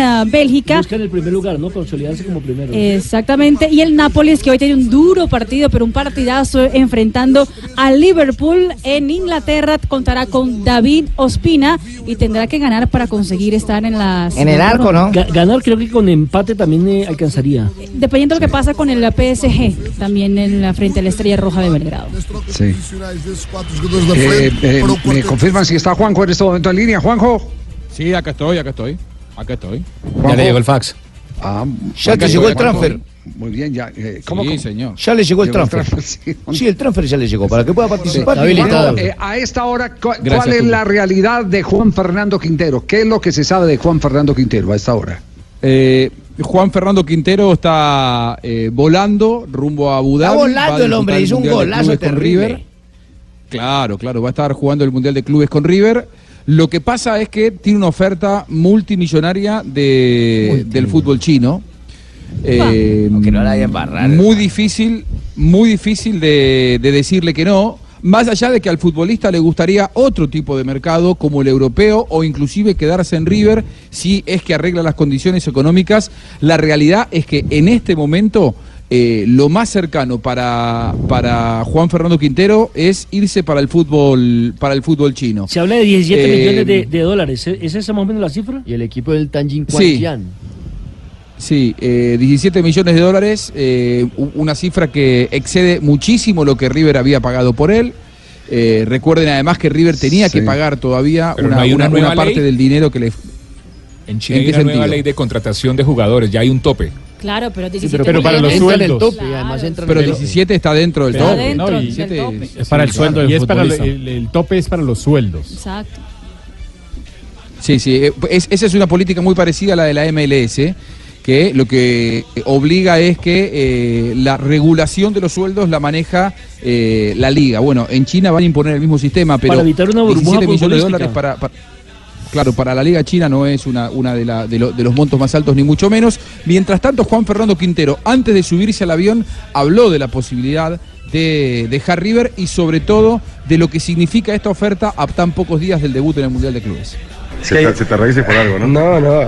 A Bélgica. Buscan el primer lugar, ¿no? Consolidarse como primero. Exactamente. Y el Nápoles, que hoy tiene un duro partido, pero un partidazo enfrentando a Liverpool en Inglaterra, contará con David Ospina y tendrá que ganar para conseguir estar en las. Ga- ganar creo que con empate también eh, alcanzaría. Dependiendo de lo que pasa con el PSG, también en la frente a la Estrella Roja de Belgrado. Sí. Eh, eh, ¿Me confirman si está Juanjo en este momento en línea? Juanjo. Sí, acá estoy, acá estoy. Acá estoy. Ya le llegó el fax. Ah, Ya te llegó el transfer. Muy bien, ya. eh, Sí, señor. Ya le llegó el transfer. Sí, el transfer ya le llegó, para que pueda participar. Juanjo, eh, a esta hora, cu- ¿cuál es la realidad de Juan Fernando Quintero? ¿Qué es lo que se sabe de Juan Fernando Quintero a esta hora? Eh, Juan Fernando Quintero está eh, volando rumbo a Abu Está volando el hombre, hizo un golazo terrible. River. Claro, claro, va a estar jugando el Mundial de Clubes con River. Lo que pasa es que tiene una oferta multimillonaria de, del fútbol chino. Eh, Aunque no la haya embarrado. muy difícil, muy difícil de, de decirle que no. Más allá de que al futbolista le gustaría otro tipo de mercado como el europeo o inclusive quedarse en River si es que arregla las condiciones económicas, la realidad es que en este momento eh, lo más cercano para, para Juan Fernando Quintero es irse para el fútbol para el fútbol chino. Se habla de 17 Eh, millones de, de dólares. ¿Es ¿Es esa más o menos la cifra? Y el equipo del Tanjin Sí. Sí, eh, 17 millones de dólares, eh, una cifra que excede muchísimo lo que River había pagado por él. Eh, recuerden además que River tenía que pagar todavía Pero una, no hay una una- nueva una parte ley. del dinero que le... En China ¿En hay una nueva ley de contratación de jugadores, ya hay un tope. Claro, pero 17 pero- pero para los sueldos. tope, y además entran Pero en el- 17 está dentro del Está tope. dentro ¿no? del 17 tope. es- Es para el sí, sueldo del futbolista. el, el tope es para los sueldos. Exacto. Sí, sí, eh, es- esa es una política muy parecida a la de la MLS, que lo que obliga es que eh, la regulación de los sueldos la maneja eh, la liga. Bueno, en China van a imponer el mismo sistema, pero Para evitar una burbuja 17 millones de dólares para, para- Claro, para la Liga China no es una, una de, la- de lo- de los montos más altos, ni mucho menos. Mientras tanto, Juan Fernando Quintero, antes de subirse al avión, habló de la posibilidad de dejar River y sobre todo de lo que significa esta oferta a tan pocos días del debut en el Mundial de Clubes. Se te, se te por algo, ¿no? No, no,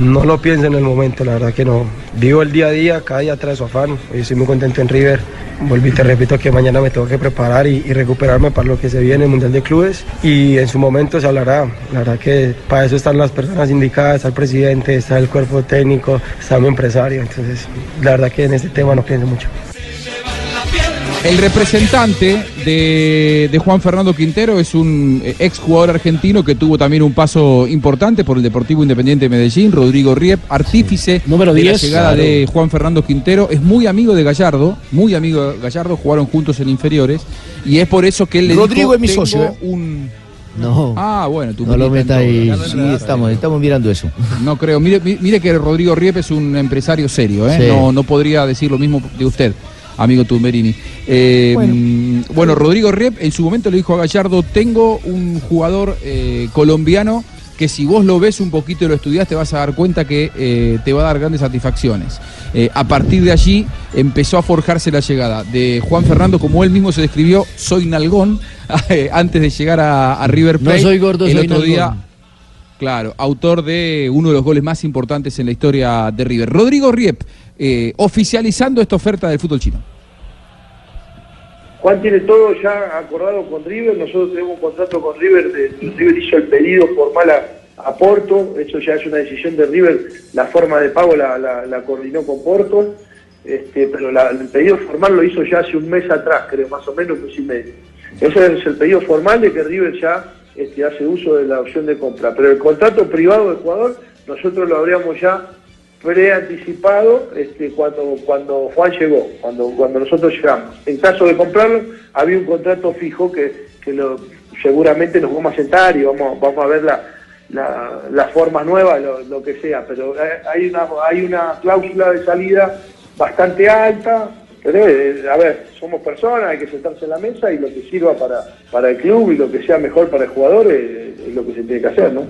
no lo pienso en el momento, la verdad que no. Vivo el día a día, cada día trae su afán. Hoy estoy muy contento en River. Volví, te repito que mañana me tengo que preparar y, y recuperarme para lo que se viene, el Mundial de Clubes. Y en su momento se hablará. La verdad que para eso están las personas indicadas, está el presidente, está el cuerpo técnico, está mi empresario. Entonces, la verdad que en este tema no pienso mucho. El representante de, de Juan Fernando Quintero es un eh, ex jugador argentino que tuvo también un paso importante por el Deportivo Independiente de Medellín, Rodrigo Riep, artífice Número de 10, la llegada claro. de Juan Fernando Quintero. Es muy amigo de Gallardo, muy amigo de Gallardo, jugaron juntos en inferiores y es por eso que él le Rodrigo dijo, es mi "Tengo socio, ¿eh?" un... No. Ah, bueno, tú No lo meta ahí. Sí, estamos, estamos mirando eso. No creo. Mire, mi- mire que Rodrigo Riep es un empresario serio, ¿eh? Sí. No, no podría decir lo mismo de usted, amigo Tumberini. Eh, bueno. bueno, Rodrigo Riep en su momento le dijo a Gallardo, tengo un jugador eh, colombiano que si vos lo ves un poquito y lo estudias te vas a dar cuenta que eh, te va a dar grandes satisfacciones. Eh, a partir de allí empezó a forjarse la llegada de Juan Fernando, como él mismo se describió, soy nalgón, antes de llegar a, a River No Plate. soy gordo, el soy otro día. Claro, autor de uno de los goles más importantes en la historia de River. Rodrigo Riep, eh, oficializando esta oferta del fútbol chino. Juan tiene todo ya acordado con River, nosotros tenemos un contrato con River, de- River hizo el pedido formal a, Porto, eso ya es una decisión de River, la forma de pago la, coordinó con Porto, este, pero el pedido formal lo hizo ya hace un mes atrás, creo, más o menos mes y medio. Ese es el pedido formal de que River ya este, hace uso de la opción de compra, pero el contrato privado del jugador nosotros lo habríamos ya preanticipado este, cuando, cuando Juan llegó, cuando, cuando nosotros llegamos. En caso de comprarlo, había un contrato fijo que, que lo, seguramente nos vamos a sentar y vamos, vamos a ver la, la- las formas nuevas, lo, lo que sea, pero hay una, hay una cláusula de salida bastante alta, pero eh, a ver, somos personas, hay que sentarse en la mesa y lo que sirva para, para el club y lo que sea mejor para el jugador eh, es lo que se tiene que hacer, ¿no?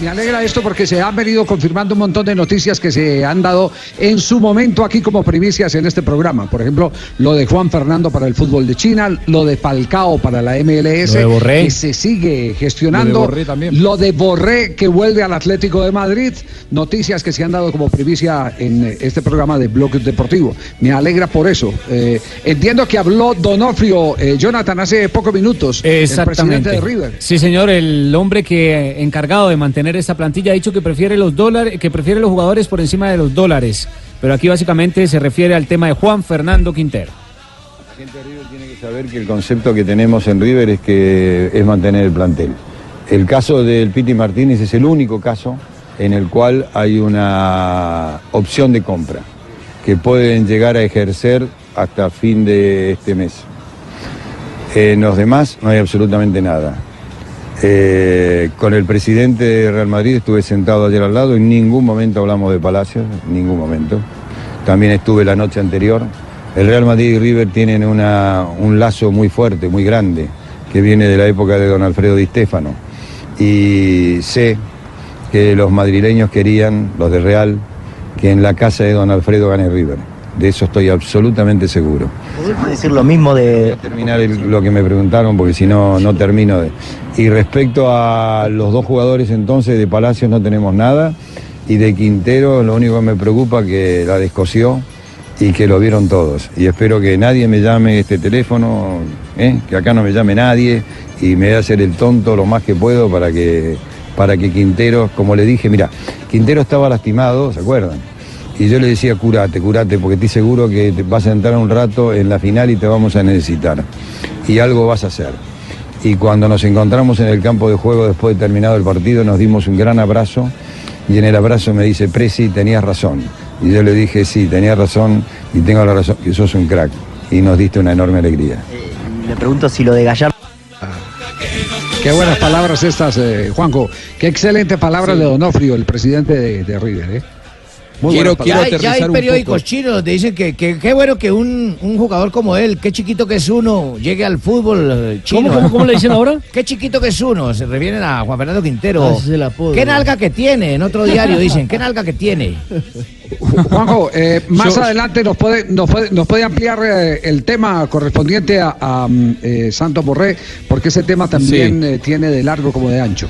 Me, alegra esto porque se han venido confirmando un montón de noticias que se han dado en su momento aquí como primicias en este programa. Por ejemplo, lo de Juan Fernando para el fútbol de China, lo de Falcao para la MLS, Lo de Borré. que se sigue gestionando, Lo de Borré también. lo de Borré que vuelve al Atlético de Madrid, noticias que se han dado como primicia en este programa de Bloque Deportivo. Me alegra por eso. Eh, entiendo que habló Donofrio, eh, Jonathan, hace pocos minutos, el presidente de River. Sí, señor, el hombre que eh, encargado de mantener esta plantilla ha dicho que prefiere los dólares, que prefiere los jugadores por encima de los dólares. Pero aquí básicamente se refiere al tema de Juan Fernando Quintero. saber que el concepto que tenemos en River es que es mantener el plantel. El caso del Piti Martínez es el único caso en el cual hay una opción de compra que pueden llegar a ejercer hasta fin de este mes. En los demás no hay absolutamente nada. Eh, con el presidente de Real Madrid estuve sentado ayer al lado, en ningún momento hablamos de Palacios, en ningún momento. También estuve la noche anterior. El Real Madrid y River tienen una- un lazo muy fuerte, muy grande, que viene de la época de don Alfredo Di Stéfano. Y sé que los madrileños querían, los de Real, que en la casa de don Alfredo gane River. De eso estoy absolutamente seguro. ¿Podemos decir lo mismo de terminar el- lo que me preguntaron porque si no no termino de y respecto a los dos jugadores entonces de Palacios no tenemos nada y de Quintero lo único que me preocupa que la descosió y que lo vieron todos y espero que nadie me llame este teléfono ¿eh? que acá no me llame nadie y me voy a hacer el tonto lo más que puedo para que para que Quintero como le dije mira Quintero estaba lastimado se acuerdan y yo le decía, curate, curate, porque estoy seguro que te vas a entrar un rato en la final y te vamos a necesitar. Y algo vas a hacer. Y cuando nos encontramos en el campo de juego después de terminado el partido, nos dimos un gran abrazo. Y en el abrazo me dice, Presi, tenías razón. Y yo le dije, sí, tenías razón y tengo la razón, que sos un crack. Y nos diste una enorme alegría. le pregunto si lo de Gallardo Qué buenas palabras estas, eh, Juanjo. Qué excelente palabras de Donofrio, el presidente de, de River. ¿eh? Muy Quiero, ya hay periódicos chinos donde dicen que que qué bueno que un, un jugador como él, qué chiquito que es uno, llegue al fútbol eh, chino. ¿Cómo, cómo, cómo le dicen ahora? Qué chiquito que es uno, se refieren a Juan Fernando Quintero. Ah. Qué nalga que tiene, en otro diario dicen, qué nalga que tiene. Juanjo, eh, más Yo- adelante nos puede, nos puede, nos puede ampliar eh, el tema correspondiente a, a, mm, eh, Santos Borré, porque ese tema también eh, tiene de largo como de ancho.